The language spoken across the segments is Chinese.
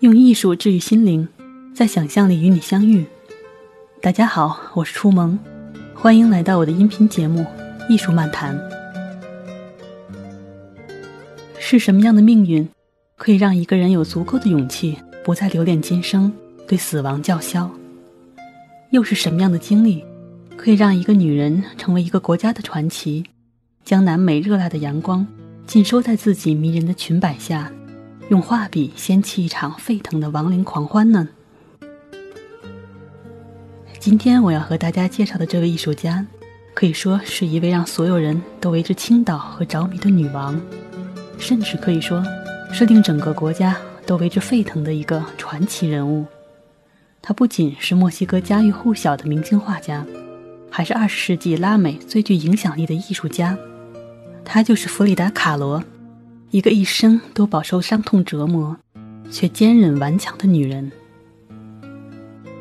用艺术治愈心灵，在想象力与你相遇。大家好，我是初萌，欢迎来到我的音频节目《艺术漫谈》。是什么样的命运，可以让一个人有足够的勇气，不再留恋今生，对死亡叫嚣？又是什么样的经历，可以让一个女人成为一个国家的传奇，将南美热辣的阳光尽收在自己迷人的裙摆下？用画笔掀起一场沸腾的亡灵狂欢呢？今天我要和大家介绍的这位艺术家，可以说是一位让所有人都为之倾倒和着迷的女王，甚至可以说是令整个国家都为之沸腾的一个传奇人物。她不仅是墨西哥家喻户晓的明星画家，还是二十世纪拉美最具影响力的艺术家。她就是弗里达·卡罗。一个一生都饱受伤痛折磨，却坚韧顽强的女人。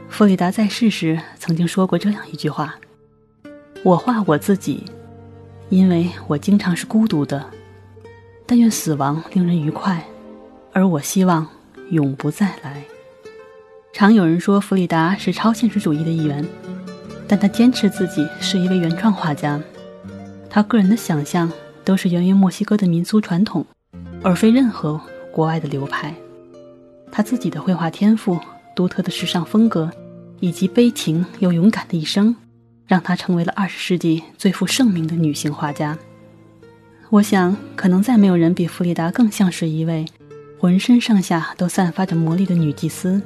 弗里达在世时曾经说过这样一句话：“我画我自己，因为我经常是孤独的。但愿死亡令人愉快，而我希望永不再来。”常有人说弗里达是超现实主义的一员，但他坚持自己是一位原创画家。他个人的想象都是源于墨西哥的民俗传统。而非任何国外的流派。他自己的绘画天赋、独特的时尚风格，以及悲情又勇敢的一生，让她成为了二十世纪最负盛名的女性画家。我想，可能再没有人比弗里达更像是一位浑身上下都散发着魔力的女祭司。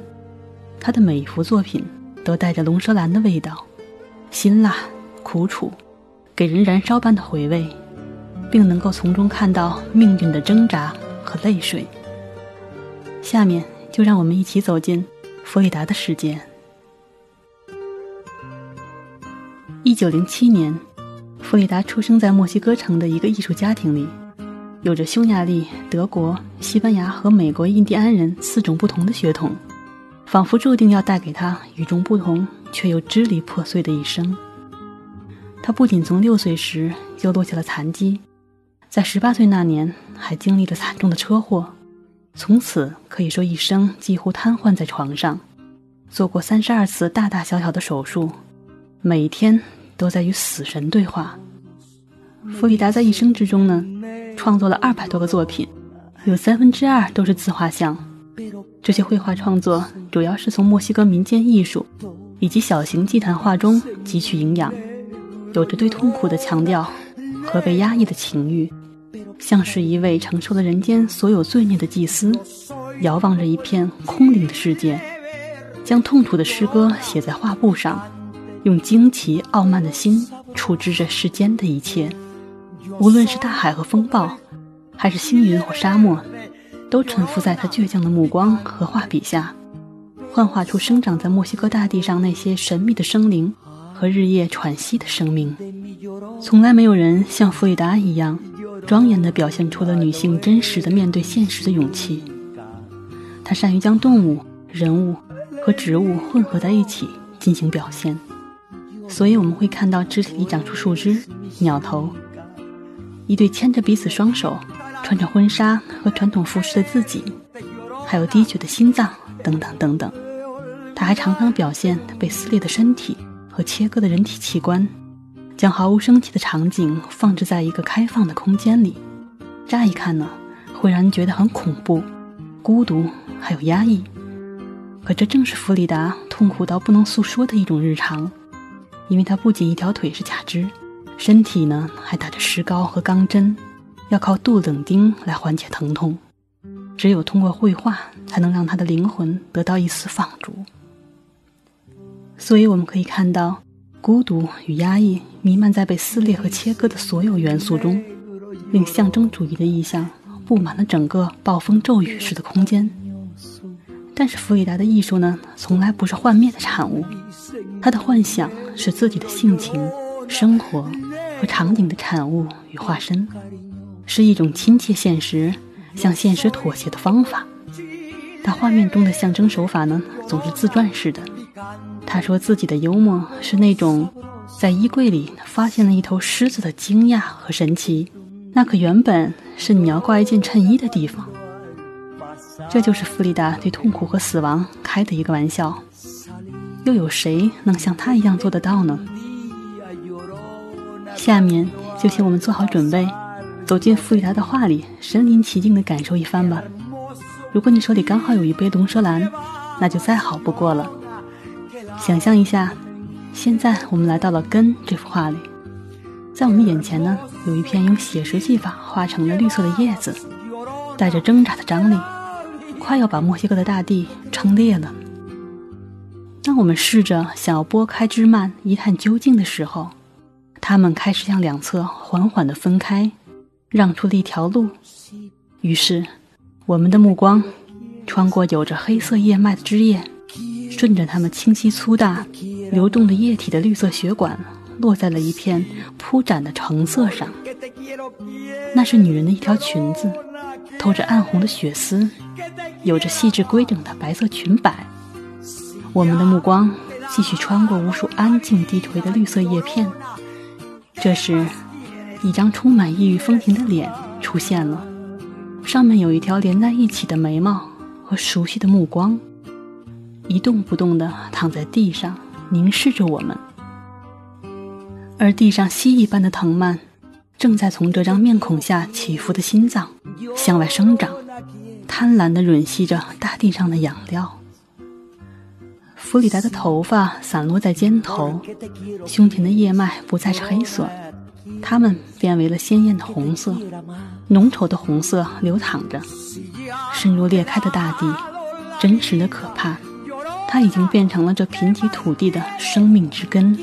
她的每一幅作品都带着龙舌兰的味道，辛辣、苦楚，给人燃烧般的回味。并能够从中看到命运的挣扎和泪水。下面就让我们一起走进弗里达的世界。一九零七年，弗里达出生在墨西哥城的一个艺术家庭里，有着匈牙利、德国、西班牙和美国印第安人四种不同的血统，仿佛注定要带给他与众不同却又支离破碎的一生。他不仅从六岁时就落下了残疾。在十八岁那年，还经历了惨重的车祸，从此可以说一生几乎瘫痪在床上，做过三十二次大大小小的手术，每天都在与死神对话。弗里达在一生之中呢，创作了二百多个作品，有三分之二都是自画像。这些绘画创作主要是从墨西哥民间艺术以及小型祭坛画中汲取营养，有着对痛苦的强调和被压抑的情欲。像是一位承受了人间所有罪孽的祭司，遥望着一片空灵的世界，将痛苦的诗歌写在画布上，用惊奇傲慢的心处置着世间的一切。无论是大海和风暴，还是星云或沙漠，都臣服在他倔强的目光和画笔下，幻化出生长在墨西哥大地上那些神秘的生灵和日夜喘息的生命。从来没有人像弗里达一样。庄严地表现出了女性真实的面对现实的勇气。她善于将动物、人物和植物混合在一起进行表现，所以我们会看到肢体里长出树枝、鸟头，一对牵着彼此双手、穿着婚纱和传统服饰的自己，还有滴血的心脏等等等等。她还常常表现被撕裂的身体和切割的人体器官。将毫无生气的场景放置在一个开放的空间里，乍一看呢，会让人觉得很恐怖、孤独，还有压抑。可这正是弗里达痛苦到不能诉说的一种日常，因为他不仅一条腿是假肢，身体呢还打着石膏和钢针，要靠镀冷钉来缓解疼痛。只有通过绘画，才能让他的灵魂得到一丝放逐。所以我们可以看到。孤独与压抑弥漫在被撕裂和切割的所有元素中，令象征主义的意象布满了整个暴风骤雨式的空间。但是弗里达的艺术呢，从来不是幻灭的产物，他的幻想是自己的性情、生活和场景的产物与化身，是一种亲切现实、向现实妥协的方法。但画面中的象征手法呢，总是自传式的。他说自己的幽默是那种在衣柜里发现了一头狮子的惊讶和神奇，那可原本是你要挂一件衬衣的地方。这就是弗里达对痛苦和死亡开的一个玩笑。又有谁能像他一样做得到呢？下面就请我们做好准备，走进弗里达的画里，身临其境地感受一番吧。如果你手里刚好有一杯龙舌兰，那就再好不过了。想象一下，现在我们来到了根这幅画里，在我们眼前呢，有一片用写实技法画成的绿色的叶子，带着挣扎的张力，快要把墨西哥的大地撑裂了。当我们试着想要拨开枝蔓一探究竟的时候，它们开始向两侧缓缓地分开，让出了一条路。于是，我们的目光穿过有着黑色叶脉的枝叶，顺着它们清晰粗大、流动的液体的绿色血管，落在了一片铺展的橙色上。那是女人的一条裙子，透着暗红的血丝，有着细致规整的白色裙摆。我们的目光继续穿过无数安静低垂的绿色叶片。这时，一张充满异域风情的脸出现了，上面有一条连在一起的眉毛和熟悉的目光，一动不动地躺在地上，凝视着我们。而地上蜥蜴般的藤蔓，正在从这张面孔下起伏的心脏向外生长，贪婪地吮吸着大地上的养料。弗里达的头发散落在肩头，胸前的叶脉不再是黑色，它们变为了鲜艳的红色，浓稠的红色流淌着，深入裂开的大地，真实的可怕。它已经变成了这贫瘠土地的生命之根。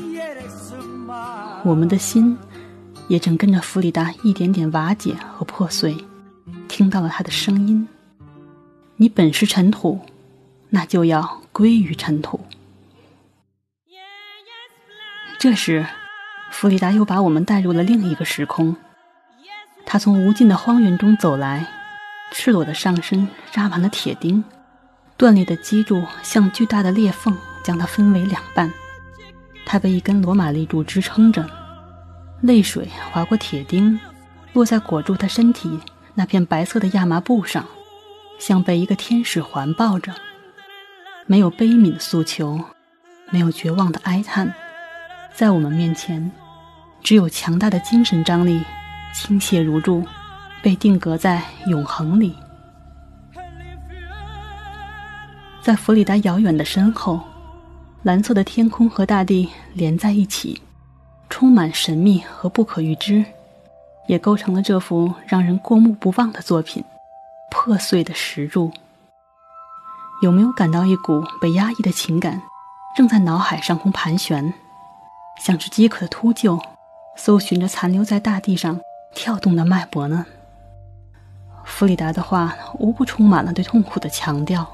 我们的心也正跟着弗里达一点点瓦解和破碎，听到了他的声音：“你本是尘土，那就要。”归于尘土。这时，弗里达又把我们带入了另一个时空。他从无尽的荒原中走来，赤裸的上身扎满了铁钉，断裂的脊柱像巨大的裂缝，将它分为两半。他被一根罗马立柱支撑着，泪水划过铁钉，落在裹住他身体那片白色的亚麻布上，像被一个天使环抱着。没有悲悯的诉求，没有绝望的哀叹，在我们面前，只有强大的精神张力，倾泻如注，被定格在永恒里。在弗里达遥远的身后，蓝色的天空和大地连在一起，充满神秘和不可预知，也构成了这幅让人过目不忘的作品——破碎的石柱。有没有感到一股被压抑的情感，正在脑海上空盘旋，像是饥渴的秃鹫，搜寻着残留在大地上跳动的脉搏呢？弗里达的话无不充满了对痛苦的强调，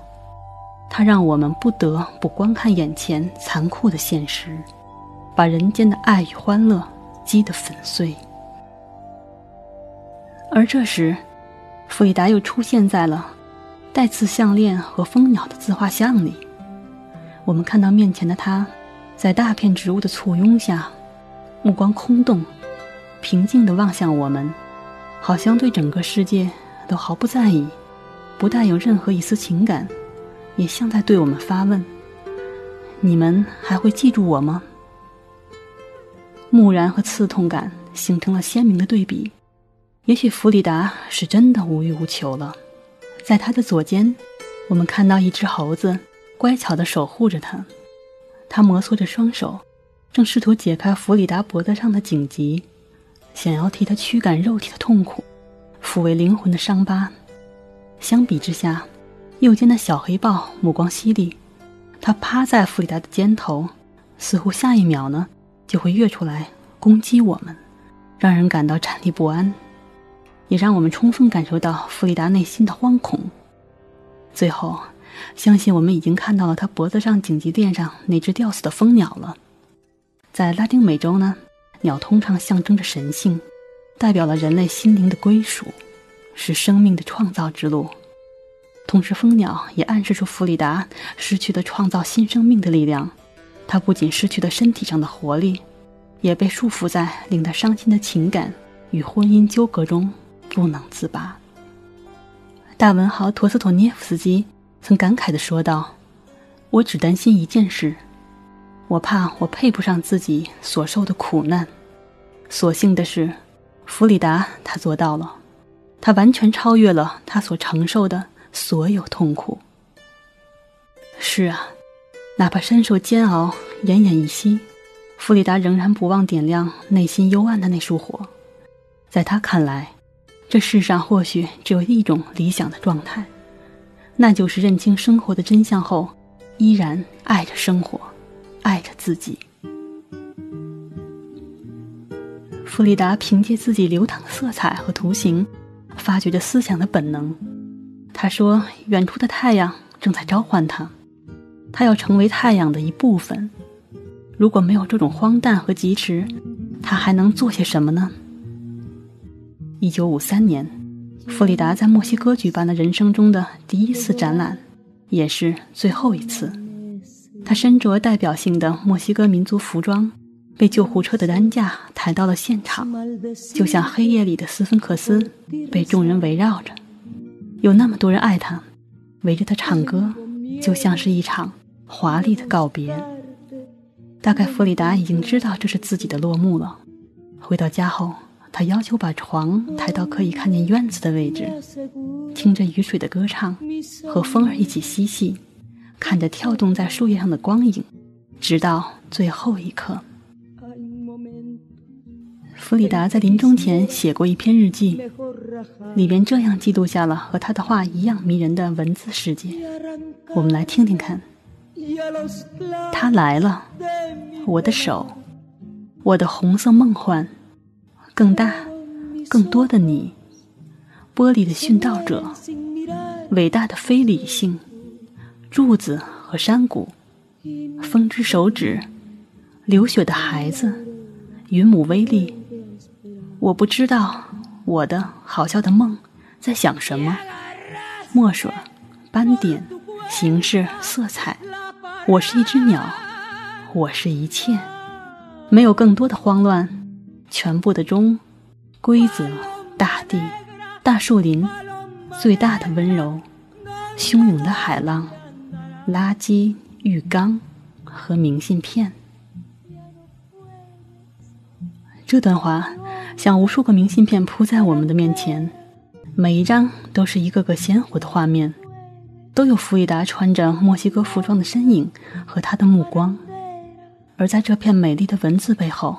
他让我们不得不观看眼前残酷的现实，把人间的爱与欢乐击得粉碎。而这时，弗里达又出现在了。带刺项链和蜂鸟的自画像里，我们看到面前的他，在大片植物的簇拥下，目光空洞，平静地望向我们，好像对整个世界都毫不在意，不带有任何一丝情感，也像在对我们发问：你们还会记住我吗？木然和刺痛感形成了鲜明的对比，也许弗里达是真的无欲无求了。在他的左肩，我们看到一只猴子乖巧地守护着他。他摩挲着双手，正试图解开弗里达脖子上的荆棘，想要替他驱赶肉体的痛苦，抚慰灵魂的伤疤。相比之下，右肩的小黑豹目光犀利，它趴在弗里达的肩头，似乎下一秒呢就会跃出来攻击我们，让人感到颤栗不安。也让我们充分感受到弗里达内心的惶恐。最后，相信我们已经看到了他脖子上紧急链上那只吊死的蜂鸟了。在拉丁美洲呢，鸟通常象征着神性，代表了人类心灵的归属，是生命的创造之路。同时，蜂鸟也暗示出弗里达失去了创造新生命的力量。他不仅失去了身体上的活力，也被束缚在令他伤心的情感与婚姻纠葛中。不能自拔。大文豪陀思妥涅夫斯基曾感慨地说道：“我只担心一件事，我怕我配不上自己所受的苦难。所幸的是，弗里达他做到了，他完全超越了他所承受的所有痛苦。是啊，哪怕深受煎熬，奄奄一息，弗里达仍然不忘点亮内心幽暗的那束火。在他看来。”这世上或许只有一种理想的状态，那就是认清生活的真相后，依然爱着生活，爱着自己。弗里达凭借自己流淌的色彩和图形，发掘着思想的本能。他说：“远处的太阳正在召唤他，他要成为太阳的一部分。如果没有这种荒诞和疾驰，他还能做些什么呢？”一九五三年，弗里达在墨西哥举办了人生中的第一次展览，也是最后一次。他身着代表性的墨西哥民族服装，被救护车的担架抬到了现场，就像黑夜里的斯芬克斯，被众人围绕着。有那么多人爱他，围着他唱歌，就像是一场华丽的告别。大概弗里达已经知道这是自己的落幕了。回到家后。他要求把床抬到可以看见院子的位置，听着雨水的歌唱，和风儿一起嬉戏，看着跳动在树叶上的光影，直到最后一刻。弗里达在临终前写过一篇日记，里边这样记录下了和他的画一样迷人的文字世界。我们来听听看。他来了，我的手，我的红色梦幻。更大、更多的你，玻璃的殉道者，伟大的非理性，柱子和山谷，风之手指，流血的孩子，云母威力。我不知道我的好笑的梦在想什么，墨水、斑点、形式、色彩。我是一只鸟，我是一切，没有更多的慌乱。全部的钟，规则，大地，大树林，最大的温柔，汹涌的海浪，垃圾浴缸和明信片。这段话像无数个明信片铺在我们的面前，每一张都是一个个鲜活的画面，都有弗里达穿着墨西哥服装的身影和他的目光，而在这片美丽的文字背后。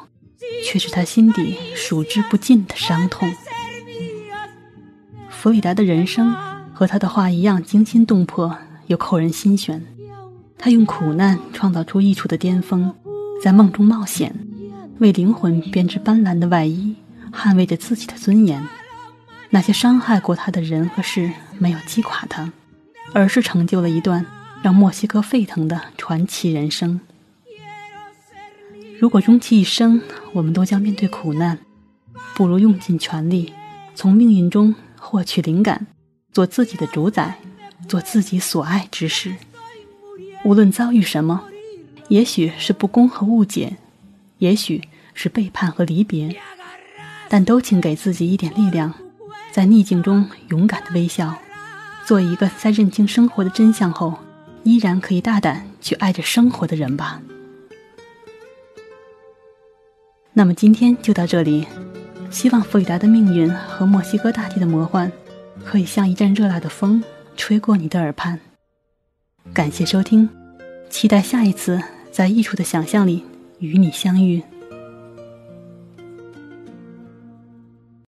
却是他心底数之不尽的伤痛。弗里达的人生和他的画一样惊心动魄，又扣人心弦。他用苦难创造出艺术的巅峰，在梦中冒险，为灵魂编织斑斓的外衣，捍卫着自己的尊严。那些伤害过他的人和事没有击垮他，而是成就了一段让墨西哥沸腾的传奇人生。如果终其一生，我们都将面对苦难，不如用尽全力，从命运中获取灵感，做自己的主宰，做自己所爱之事。无论遭遇什么，也许是不公和误解，也许是背叛和离别，但都请给自己一点力量，在逆境中勇敢的微笑，做一个在认清生活的真相后，依然可以大胆去爱着生活的人吧。那么今天就到这里，希望弗里达的命运和墨西哥大地的魔幻，可以像一阵热辣的风吹过你的耳畔。感谢收听，期待下一次在艺术的想象里与你相遇。